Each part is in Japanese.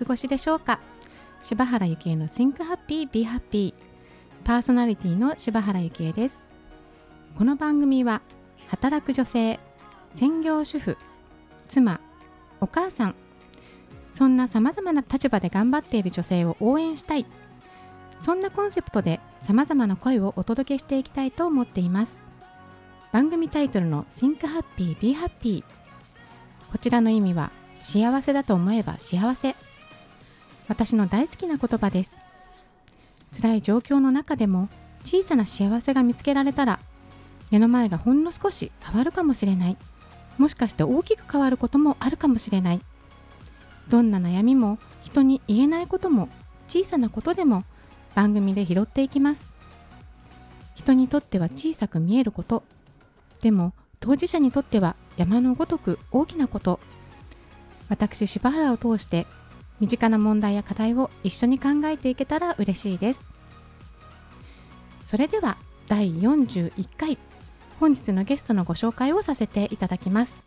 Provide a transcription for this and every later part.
過ごしでしょうか？柴原幸恵の Think Happy Be Happy パーソナリティの柴原幸恵です。この番組は働く女性専業主婦妻お母さんそんなさまざまな立場で頑張っている女性を応援したい。そんなコンセプトでさまざまな声をお届けしていきたいと思っています。番組タイトルの Think Happy Be Happy こちらの意味は幸せだと思えば幸せ。私の大好きな言葉です。辛い状況の中でも小さな幸せが見つけられたら目の前がほんの少し変わるかもしれない。もしかして大きく変わることもあるかもしれない。どんな悩みも人に言えないことも小さなことでも番組で拾っていきます。人にとっては小さく見えること。でも当事者にとっては山のごとく大きなこと。私柴原を通して身近な問題や課題を一緒に考えていけたら嬉しいです。それでは第41回本日のゲストのご紹介をさせていただきます。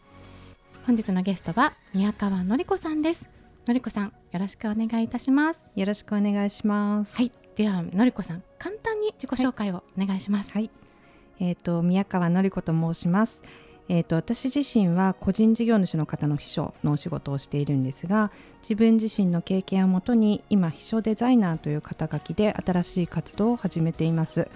本日のゲストは宮川のり子さんです。のりこさんよろしくお願いいたします。よろしくお願いします。はいではのりこさん簡単に自己紹介をお願いします。はい、えっ、ー、と宮川のり子と申しますえーと、私自身は個人事業主の方の秘書のお仕事をしているんですが自分自身の経験をもとに今秘書デザイナーという肩書きで新しい活動を始めています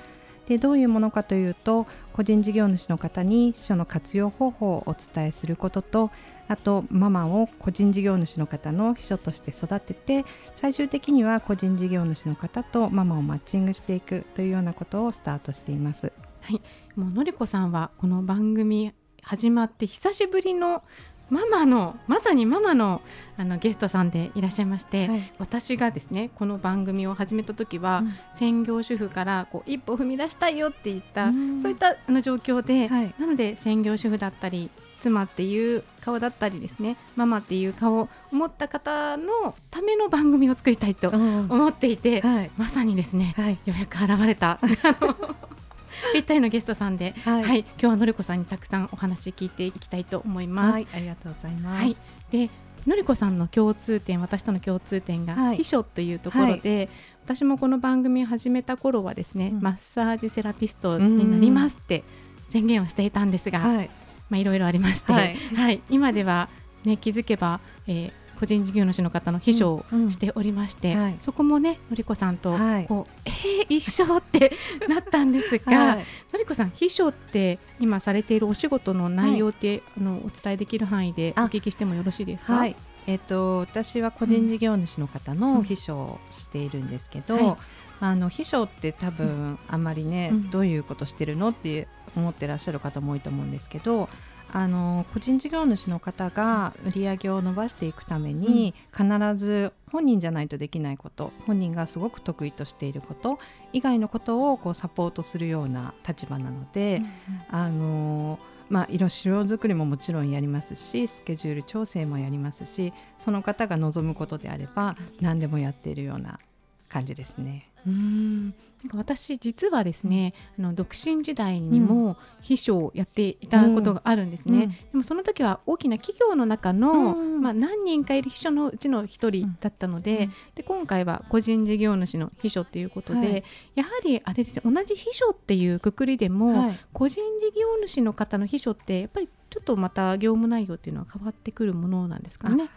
でどういうものかというと個人事業主の方に秘書の活用方法をお伝えすることとあとママを個人事業主の方の秘書として育てて最終的には個人事業主の方とママをマッチングしていくというようなことをスタートしています。はい、もうのりこさんはこの番組始まって久しぶりのママのまさにママのあのゲストさんでいらっしゃいまして、はい、私がですねこの番組を始めた時は、うん、専業主婦からこう一歩踏み出したいよって言った、うん、そういったあの状況で、はい、なので専業主婦だったり妻っていう顔だったりですねママっていう顔を持った方のための番組を作りたいと思っていて、はい、まさにですね、ようやく現れた ぴったりのゲストさんで、はい、はい、今日はのりこさんにたくさんお話聞いていきたいと思います。はい、ありがとうございます。はい、でのりこさんの共通点私との共通点が秘書というところで、私もこの番組を始めた頃はですね、うん、マッサージセラピストになりますって宣言をしていたんですが、はい、まあいろいろありまして、はい、はい、今ではね気づけば、えー、個人事業主の方の秘書をしておりまして、うんうんはい、そこもねのりこさんとこう、はい、えー、一緒って なったんですが、はい、のりこさん秘書って今されているお仕事の内容って、あのお伝えできる範囲でお聞きしてもよろしいですか？えっ、ー、と私は個人事業主の方の秘書をしているんですけど、うんあの秘書って多分あまりね、どういうことしてるのって思ってらっしゃる方も多いと思うんですけどあの個人事業主の方が売り上げを伸ばしていくために、必ず本人じゃないとできないこと本人がすごく得意としていること以外のことをこうサポートするような立場なので、うんあのまあ、色白作りももちろんやりますしスケジュール調整もやりますしその方が望むことであれば何でもやっているような感じですね。うん。なんか私実はですね、あの独身時代にも秘書をやっていたことがあるんですね、うん、でもその時は大きな企業の中の、うん、まあ、何人かいる秘書のうちの1人だったのでうん、で今回は個人事業主の秘書っていうことで、はい、やはりあれです同じ秘書っていうくくりでも、はい、個人事業主の方の秘書ってやっぱりちょっとまた業務内容っていうのは変わってくるものなんですかね？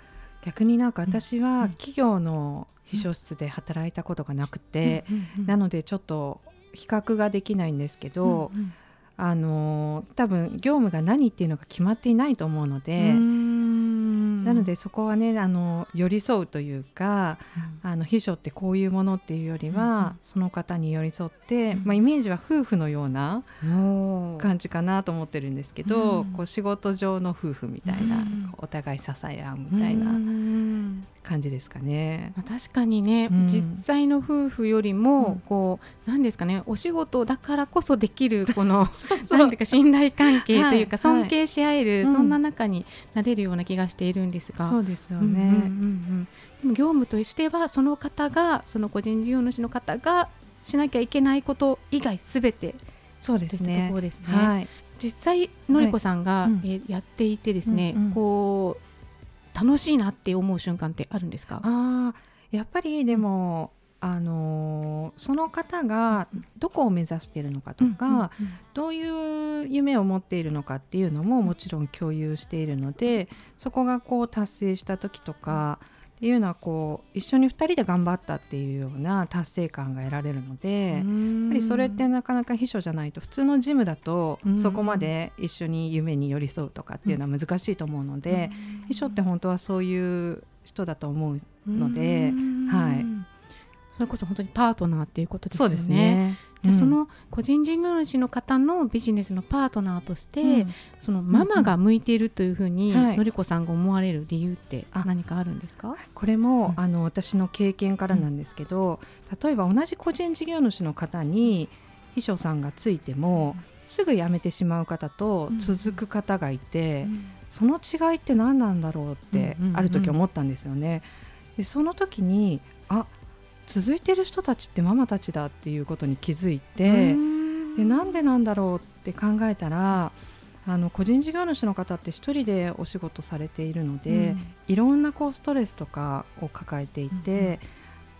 逆になんか私は企業の秘書室で働いたことがなくて、なのでちょっと比較ができないんですけど、うんうん、あの多分業務が何っていうのが決まっていないと思うので。なのでそこはねあの寄り添うというか、うん、あの秘書ってこういうものっていうよりは、うん、その方に寄り添って、うん、まあ、イメージは夫婦のような感じかなと思ってるんですけど、こう仕事上の夫婦みたいな、お互い支え合うみたいな感じですかね。確かにね、実際の夫婦よりも、こうなんですかねお仕事だからこそできる この なんていうか信頼関係というか、尊敬し合える、そんな中になれるような気がしているんですが。そうですよね、うんうんうんでも業務としてはその方がその個人事業主の方がしなきゃいけないこと以外すべてそうですね。ところですね。はい、実際のりこさんが、はい、えやっていてですね、うんうん、こう楽しいなって思う瞬間ってあるんですか？あやっぱりでも、あのその方がどこを目指しているのかとか、どういう夢を持っているのかっていうのももちろん共有しているのでそこがこう達成した時とかっていうのはこう一緒に2人で頑張ったっていうような達成感が得られるのでやっぱりそれってなかなか秘書じゃないと普通のジムだとそこまで一緒に夢に寄り添うとかっていうのは難しいと思うので秘書って本当はそういう人だと思うので、はい、それこそ本当にパートナーっていうことですね。そうですねじゃその個人事業主の方のビジネスのパートナーとして、うん、そのママが向いているというふうに、のりこさんが思われる理由って何かあるんですか？これも、うん、あの私の経験からなんですけど、例えば同じ個人事業主の方に秘書さんがついても、すぐ辞めてしまう方と続く方がいて、その違いって何なんだろうってある時思ったんですよね。でその時にあ続いてる人たちってママたちだっていうことに気づいてでなんでなんだろうって考えたらあの個人事業主の方って1人でお仕事されているので、うん、いろんなこうストレスとかを抱えていて、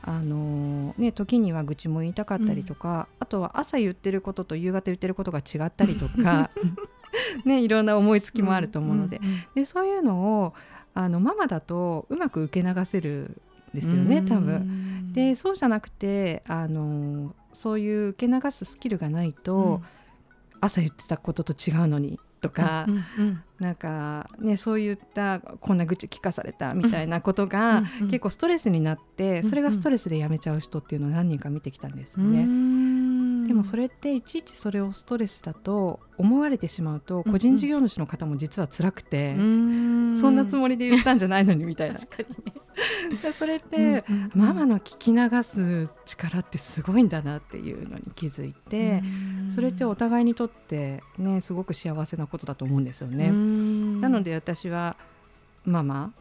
うん、あのね、時には愚痴も言いたかったりとか、うん、あとは朝言ってることと夕方言ってることが違ったりとか、ね、いろんな思いつきもあると思うので,、でそういうのをあのママだとうまく受け流せるですよね多分。でそうじゃなくてあのそういう受け流すスキルがないと、うん、朝言ってたことと違うのにとか、うんうん、なんかねそういったこんな愚痴聞かされたみたいなことが、結構ストレスになってそれがストレスでやめちゃう人っていうのを何人か見てきたんですよね。でもそれっていちいちそれをストレスだと思われてしまうと個人事業主の方も実は辛くて、うんうん、そんなつもりで言ったんじゃないのにみたいな。確かにね、それって、うんうん、ママの聞き流す力ってすごいんだなっていうのに気づいて、それってお互いにとってねすごく幸せなことだと思うんですよね。なので私はママ、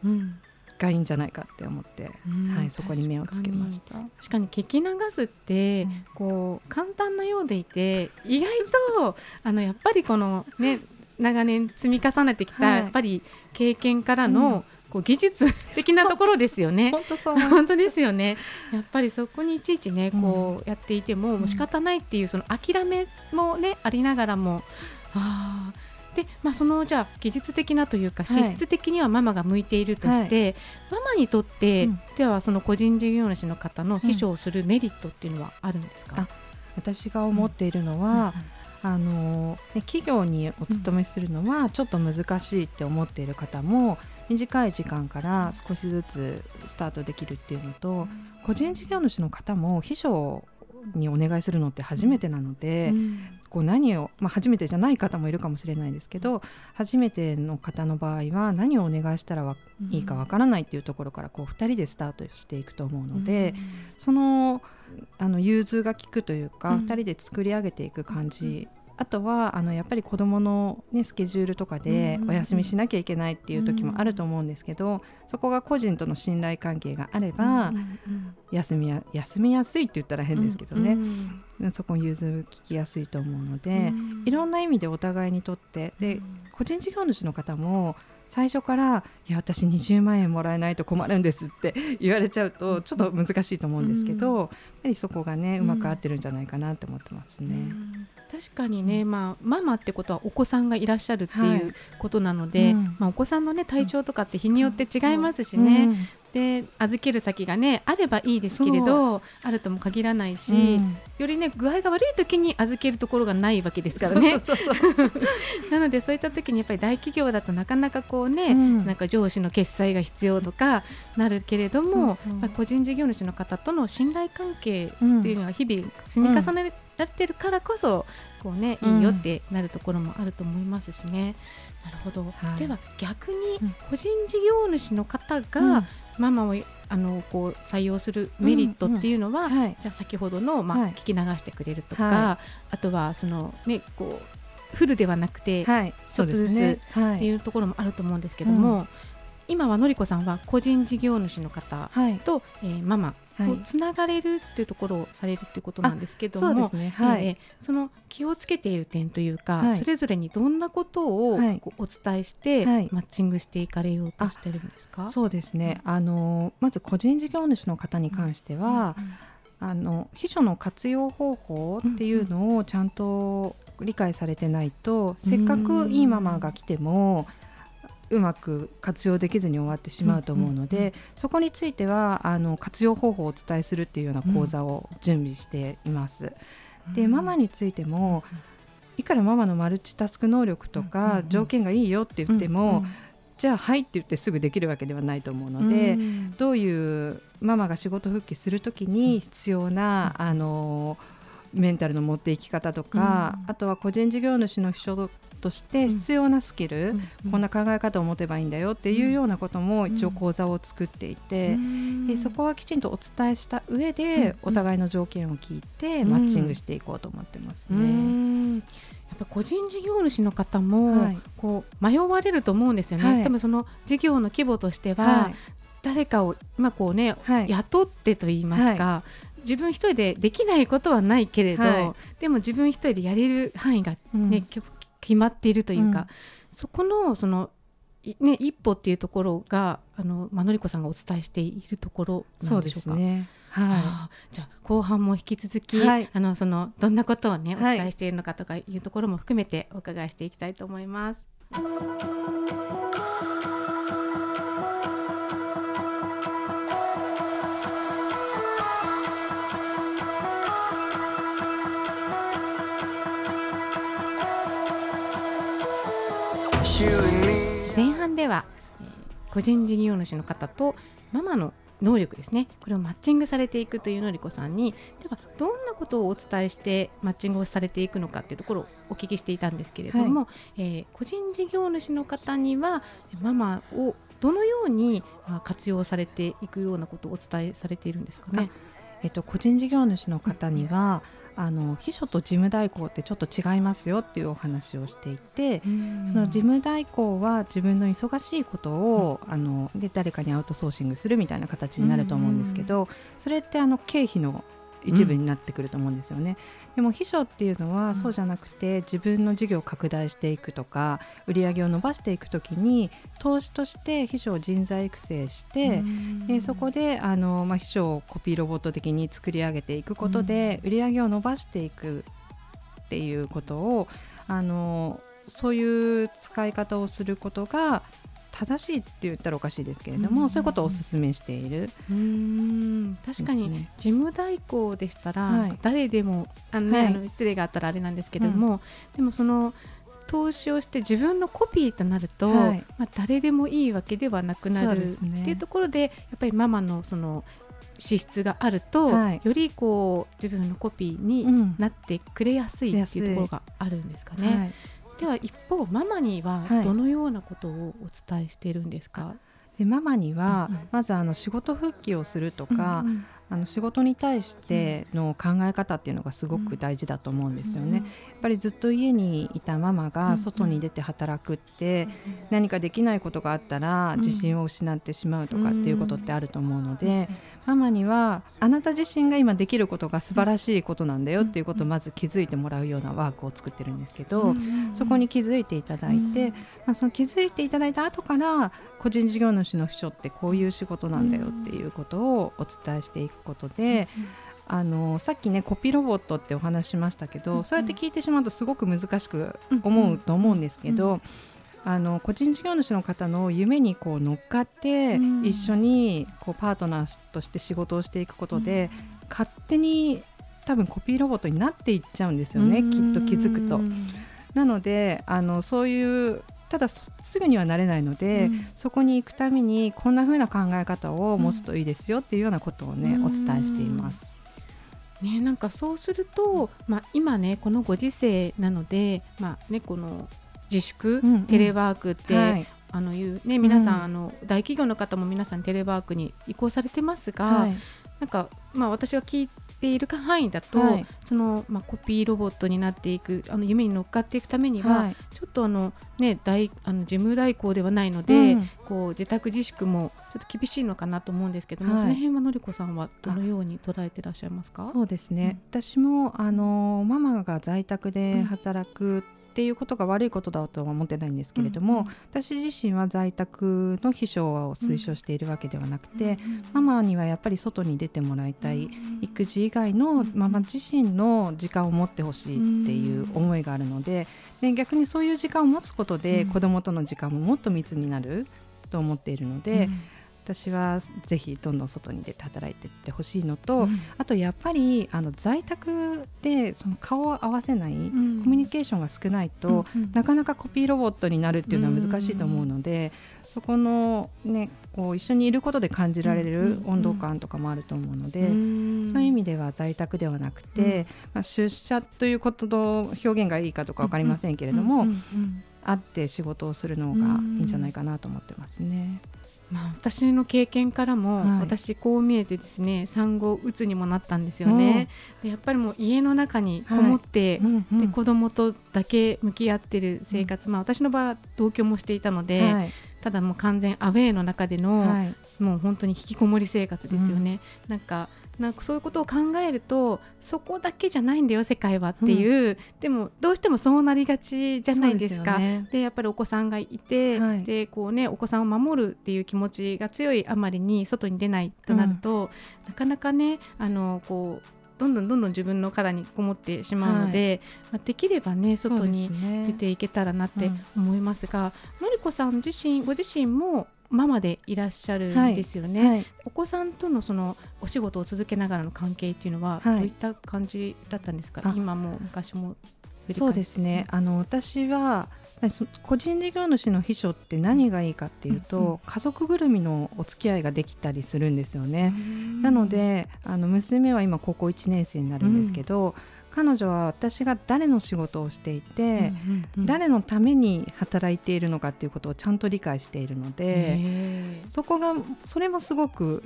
がいいんじゃないかって思って、はい、そこに目をつけました。確かに聞き流すって、こう簡単なようでいて意外と あのやっぱりこのね長年積み重ねてきた、はい、やっぱり経験からの、こう技術的なところですよね。本当ですよね。やっぱりそこにいちいちね、こうやっていても、もう仕方ないっていうその諦めもねありながらも、ああで、まあ、そのじゃあ技術的なというか資質的にはママが向いているとして、はい、ママにとって、うん、ではその個人事業主の方の秘書をするメリットっていうのはあるんですか、うん、私が思っているのは、あのね、企業にお勤めするのはちょっと難しいって思っている方も短い時間から少しずつスタートできるっていうのと、個人事業主の方も秘書にお願いするのって初めてなので、うん、こう何を、まあ、初めてじゃない方もいるかもしれないですけど初めての方の場合は何をお願いしたらいいかわからないっていうところからこう2人でスタートしていくと思うので、うん、そのあの融通が利くというか、うん、2人で作り上げていく感じあとはあのやっぱり子どもの、ね、スケジュールとかでお休みしなきゃいけないっていう時もあると思うんですけど、そこが個人との信頼関係があれば、休みや休みやすいって言ったら変ですけどね、そこ融通聞きやすいと思うので、いろんな意味でお互いにとって。で個人事業主の方も最初から「いや私20万円もらえないと困るんです」って 言われちゃうとちょっと難しいと思うんですけど、やっぱりそこがねうまく合ってるんじゃないかなって思ってますね。確かにね、まあ、ママってことはお子さんがいらっしゃるっていうことなので、はいうん、まあ、お子さんの、ね、体調とかって日によって違いますしね、うん、で預ける先がねあればいいですけれどあるとも限らないし、うん、よりね具合が悪い時に預けるところがないわけですからね。なのでそういった時にやっぱり大企業だとなかなかこうね、うん、なんか上司の決済が必要とかなるけれどもまあ、個人事業主の方との信頼関係っていうのは日々積み重ねられてるからこそこうねいいよってなるところもあると思いますしね。なるほど、はい、では逆に個人事業主の方がママをあのこう採用するメリットっていうのは、うんうん。はい、じゃあ先ほどの、まあ、はい、聞き流してくれるとか、はい、あとはその、ね、こうフルではなくて、はい、ちょっとずつっていうところもあると思うんですけども、今はのりこさんは個人事業主の方と、はい、えー、ママこうつながれるっていうところをされるっていうことなんですけども、ね。はい、えー、その気をつけている点というか、はい、それぞれにどんなことをこうお伝えして、はい、マッチングしていかれようとしてるんですか？そうですね。あのまず個人事業主の方に関しては、うんうんあの秘書の活用方法っていうのをちゃんと理解されてないと、せっかくいいママが来てもうまく活用できずに終わってしまうと思うので、そこについてはあの活用方法をお伝えするっていうような講座を準備しています。でママについてもいくらママのマルチタスク能力とか条件がいいよって言っても、じゃあはいって言ってすぐできるわけではないと思うので、どういうママが仕事復帰するときに必要な、あのメンタルの持っていき方とか、あとは個人事業主の秘書として必要なスキル、こんな考え方を持てばいいんだよっていうようなことも一応講座を作っていて、でそこはきちんとお伝えした上で、お互いの条件を聞いてマッチングしていこうと思ってますね。やっぱ個人事業主の方も、こう迷われると思うんですよね、はい、多分その事業の規模としては、はい、誰かを今こうね、はい、雇ってと言いますか、自分一人でできないことはないけれど、でも自分一人でやれる範囲がね、うん、決まっているというか、うん、そこのそのね、一歩っていうところがあの、まあのりこさんがお伝えしているところなんでしょうか。うね。はい、じゃあ後半も引き続き、はい、あのそのどんなことをねお伝えしているのかとかいうところも含めてお伺いしていきたいと思います。前個人事業主の方とママの能力ですね。これをマッチングされていくというのりこさんに。ではどんなことをお伝えしてマッチングをされていくのかっていうところをお聞きしていたんですけれども、はい、えー、個人事業主の方にはママをどのように活用されていくようなことをお伝えされているんですかね。えっと、個人事業主の方には、あの秘書と事務代行ってちょっと違いますよっていうお話をしていてその事務代行は自分の忙しいことを、あので誰かにアウトソーシングするみたいな形になると思うんですけどそれってあの経費の一部になってくると思うんですよね。でも秘書っていうのはそうじゃなくて自分の事業を拡大していくとか売り上げを伸ばしていくときに投資として秘書を人材育成してでそこであの、まあ、秘書をコピーロボット的に作り上げていくことで売り上げを伸ばしていくっていうことをあのそういう使い方をすることが正しいって言ったらおかしいですけれども、うん、そういうことをお勧めしている。うん確かに、事務代行でしたら、はい、誰でもあのね、はい、あの失礼があったらあれなんですけれども、うん、でもその投資をして自分のコピーとなると、はい、まあ、誰でもいいわけではなくなる、ね、っていうところでやっぱりママのその資質があると、はい、よりこう自分のコピーになってくれやすいっていうところがあるんですかね。では一方ママにはどのようなことをお伝えしているんですか、はい、でママには、まずあの仕事復帰をするとか、うんうん、あの仕事に対しての考え方っていうのがすごく大事だと思うんですよね。やっぱりずっと家にいたママが外に出て働くって何かできないことがあったら自信を失ってしまうとかっていうことってあると思うのでママにはあなた自身が今できることが素晴らしいことなんだよっていうことをまず気づいてもらうようなワークを作ってるんですけどそこに気づいていただいてまあその気づいていただいた後から個人事業主の秘書ってこういう仕事なんだよっていうことをお伝えしていくことで、あのさっきねコピーロボットってお話しましたけど、そうやって聞いてしまうとすごく難しく思うと思うんですけど、あの個人事業主の方の夢にこう乗っかって、一緒にこうパートナーとして仕事をしていくことで、勝手に多分コピーロボットになっていっちゃうんですよね、きっと気づくと。なのであのそういうただすぐにはなれないので、うん、そこに行くためにこんな風な考え方を持つといいですよっていうようなことをね、うん、お伝えしています。ね、なんかそうすると、まあ、今ねこのご時世なので、まあね、この自粛、うんうん、テレワークって、はい、あのいうね皆さん、うん、あの大企業の方も皆さんテレワークに移行されてますが、はい、なんかまあ私が聞いしている範囲だと、はい、そのまあ、コピーロボットになっていくあの夢に乗っかっていくためには、はい、ちょっとあの、ね、大あの事務代行ではないので、うん、こう自宅自粛もちょっと厳しいのかなと思うんですけども、はい、その辺はのりこさんはどのように捉えていらっしゃいますか？そうですね、うん、私もあのママが在宅で働くっていうことが悪いことだとは思ってないんですけれども、うんうん、私自身は在宅の秘書を推奨しているわけではなくて、うん、ママにはやっぱり外に出てもらいたい、育児以外のママ自身の時間を持ってほしいっていう思いがあるのでで逆にそういう時間を持つことで子どもとの時間ももっと密になると思っているので。私はぜひどんどん外に出て働いていってほしいのと、うん、あとやっぱりあの在宅でその顔を合わせない、うん、コミュニケーションが少ないと、うん、なかなかコピーロボットになるっていうのは難しいと思うので、そこの、ね、こう一緒にいることで感じられる温度感とかもあると思うので、そういう意味では在宅ではなくて、まあ、出社ということの表現がいいかどうか分かりません。けれども、会って仕事をするのがいいんじゃないかなと思ってますね。まあ、私の経験からも、はい、私こう見えてですね産後うつにもなったんですよね、でやっぱりもう家の中にこもって、はいうんうん、で子供とだけ向き合ってる生活、うん、まあ、私の場合同居もしていたので、はい、ただもう完全アウェーの中での、もう本当に引きこもり生活ですよね、うん、なんかなんかそういうことを考えるとそこだけじゃないんだよ世界はっていう、うん、でもどうしてもそうなりがちじゃないですか。で、ね、やっぱりお子さんがいて、はい、でこうねお子さんを守るっていう気持ちが強いあまりに外に出ないとなると、うん、なかなかねあのこうどんどんどんどん自分の殻にこもってしまうので、はい、まあ、できればね外に出ていけたらなって思いますが、すねうん、のりこさん自身ご自身もママでいらっしゃるんですよね、はい。はい、お子さんとのそのお仕事を続けながらの関係っていうのはどういった感じだったんですか、今も昔もそうですね。あの私は個人事業主の秘書って何がいいかっていうと、うんうん、家族ぐるみのお付き合いができたりするんですよね。なのであの娘は今高校1年生になるんですけど、うん彼女は私が誰の仕事をしていて、誰のために働いているのかっていうことをちゃんと理解しているのでそこがそれもすごく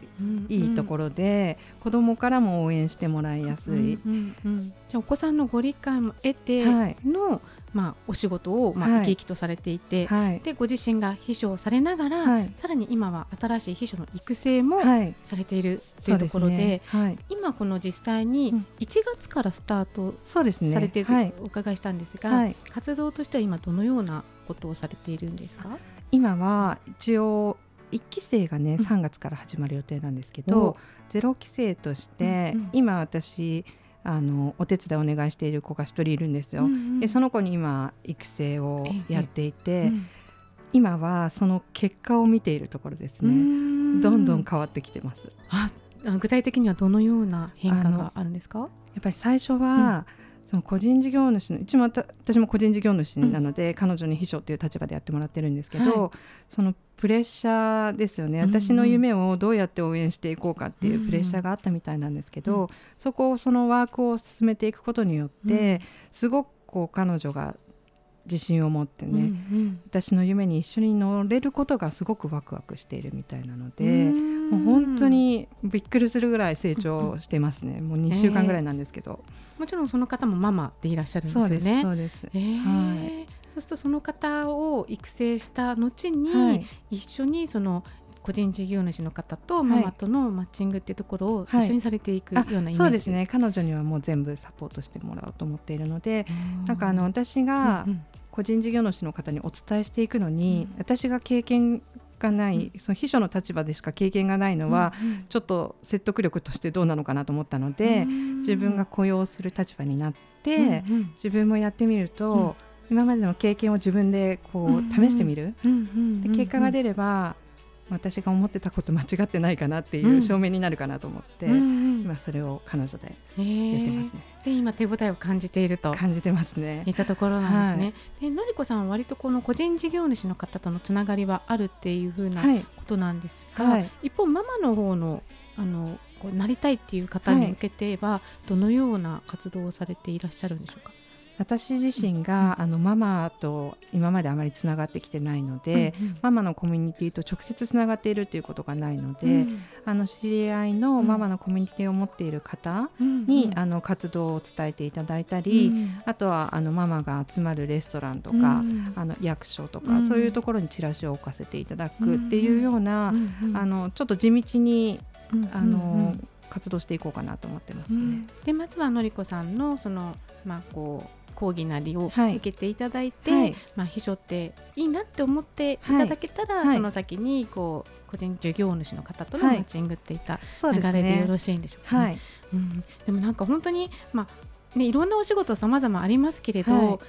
いいところで、うんうん、子供からも応援してもらいやすい。うんうんうん、じゃあお子さんのご理解も得ての、はいまあ、お仕事を、まあ、生き生きとされていて、はい、でご自身が秘書をされながら、はい、さらに今は新しい秘書の育成もされているというところでね。はい、今この実際に1月からスタートされているとお伺いしたんですが、活動としては今どのようなことをされているんですか？今は一応1期生がね3月から始まる予定なんですけど、ゼロ期生として、うんうん、今私あのお手伝いお願いしている子が一人いるんですよ。うんうん、でその子に今育成をやっていて、うん、今はその結果を見ているところですね。どんどん変わってきてます。あ具体的にはどのような変化があるんですか？やっぱり最初は、うんその個人事業主の一も私も個人事業主なので、うん、彼女に秘書という立場でやってもらってるんですけど、はい、そのプレッシャーですよね、私の夢をどうやって応援していこうかっていうプレッシャーがあったみたいなんですけど、うん。うん、そこをそのワークを進めていくことによって、すごくこう彼女が自信を持ってね、うんうん、私の夢に一緒に乗れることがすごくワクワクしているみたいなのでもう本当にびっくりするぐらい成長してますね、もう2週間ぐらいなんですけど、えー、もちろんその方もママでいらっしゃるんですよね。そうです。えー、はい。そうするとその方を育成した後に、はい、一緒にその個人事業主の方とママとのマッチングっていうところを一緒にされていくようなイメージ、そうですね。彼女にはもう全部サポートしてもらおうと思っているのでなんかあの私が個人事業主の方にお伝えしていくのに、うん、私が経験がない、その秘書の立場でしか経験がないのは、ちょっと説得力としてどうなのかなと思ったので、自分が雇用する立場になって、自分もやってみると、今までの経験を自分でこう試してみる、で結果が出れば私が思ってたこと間違ってないかなっていう証明になるかなと思って、うん、今それを彼女でやってますね。で今手応えを感じていると感じてますね。いったところなんですね。はい、でのりこさんは割とこの個人事業主の方とのつながりはあるっていうふうなことなんですが、はいはい、一方ママの方のあのこうなりたいっていう方に向けては、どのような活動をされていらっしゃるんでしょうか？私自身が、あのママと今まであまりつながってきてないので、うんうん、ママのコミュニティと直接つながっているということがないので、うん、あの知り合いのママのコミュニティを持っている方に、うん、あの活動を伝えていただいたり、うん、あとはあのママが集まるレストランとか、あの役所とか、そういうところにチラシを置かせていただくっていうような、あのちょっと地道に、あの活動していこうかなと思ってますね。でまずはのりこさんのそのまあこう講義なりを受けていただいて、はい、まあ、秘書っていいなって思ってい。ただけたら、はい、その先にこう個人事業主の方とのマッチングっていった流れでよろしいんでしょうか、ね、はい、うん、でもなんか本当に、まあね、いろんなお仕事さまざまありますけれど、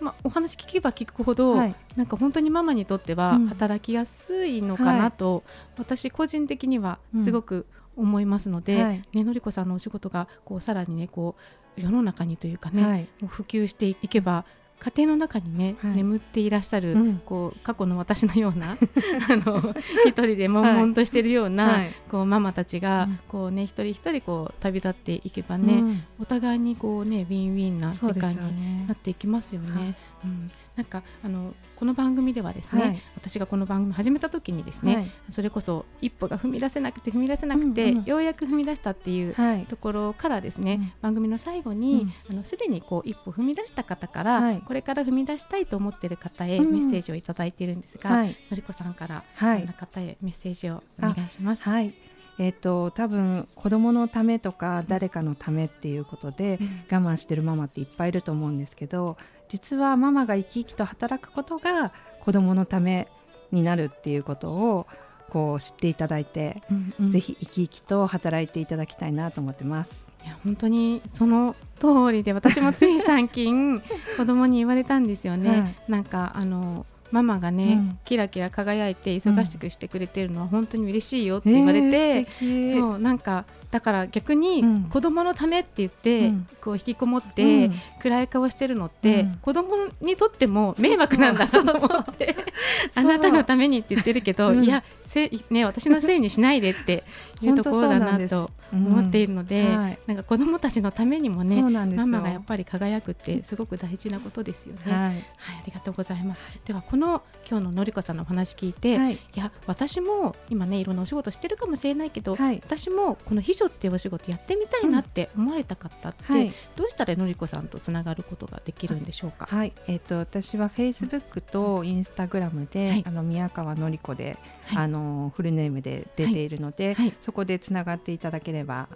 まあ、お話聞けば聞くほど、はい、なんか本当にママにとっては働きやすいのかなと、うん、私個人的にはすごく思いますので、うんはい、ねのりこさんのお仕事がこうさらにねこう世の中にというかね、はい、もう普及していけば家庭の中にね、はい、眠っていらっしゃる、うん、こう過去の私のような あの一人で悶々としているような、はい、こうママたちが、うん、こうね一人一人こう旅立っていけばね、うん、お互いにこうねウィンウィンな世界になっていきますよね。うん、なんかあのこの番組ではですね、はい、私がこの番組始めた時にですね、はい、それこそ一歩が踏み出せなくて踏み出せなくて、うんうん、ようやく踏み出したっていうところからですね、はい、番組の最後に、うん、あのすでにこう一歩踏み出した方から、これから踏み出したいと思っている方へメッセージをいただいているんですが、のりこさんからそんな方へメッセージをお願いします。はいえーと、多分子供のためとか誰かのためっていうことで我慢してるママっていっぱいいると思うんですけど実はママが生き生きと働くことが子供のためになるっていうことをこう知っていただいて、うんうん、ぜひ生き生きと働いていただきたいなと思ってます。いや本当にその通りで私もつい最近 子供に言われたんですよね。はい、なんかあのママがね、うん、キラキラ輝いて忙しくしてくれてるのは本当に嬉しいよって言われて、えー、そうなんかだから逆に子供のためって言って、うん、こう引きこもって、暗い顔してるのって、うん、子供にとっても迷惑なんだと思って あなたのためにって言ってるけど、いやせ、ね、私のせいにしないでっていうところだなと思っているので、うんはい、なんか子どもたちのためにもねママがやっぱり輝くってすごく大事なことですよね。はい、はい、ありがとうございます。ではこの今日ののりこさんのお話聞いて、はい、いや私も今ねいろんなお仕事してるかもしれないけど、私もこの秘書っていうお仕事やってみたいなって思われた方って、どうしたらのりこさんとつながることができるんでしょうか？はい、えっ、ー、と私はフェイスブックとインスタグラムで、あの宮川のりこで、あのフルネームで出ているので、そこでつながっていただければ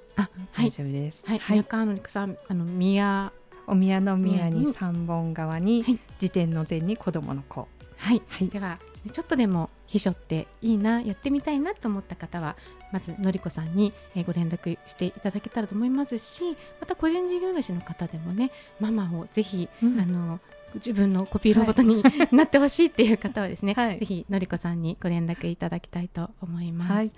大丈夫です。はい、はい、さんあの宮。お宮の宮に三本側に、辞典の点に子供の子。はい、はい、ではちょっとでも秘書っていいなやってみたいなと思った方はまずのりこさんにご連絡していただけたらと思いますしまた個人事業主の方でもねママをぜひ、うん、あの自分のコピーロボットに、はい、なってほしいっていう方はですね、はい、ぜひのりこさんにご連絡いただきたいと思います。はい。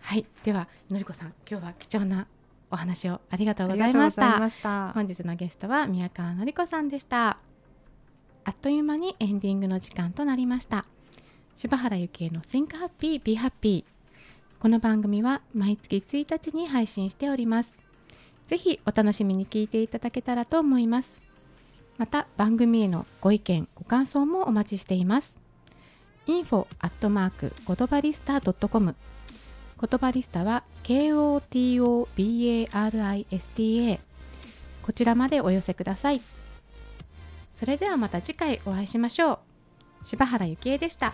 はい、ではのりこさん今日は貴重なお話をありがとうございました。本日のゲストは宮川のりこさんでした。あっという間にエンディングの時間となりました。柴原幸恵の Think Happy Be Happy この番組は毎月1日に配信しております。ぜひお楽しみに聞いていただけたらと思いますまた番組へのご意見ご感想もお待ちしています。info アットマーク言葉リスター .com 言葉リスタは KOTOBARISTA こちらまでお寄せください。それではまた次回お会いしましょう。柴原幸恵でした。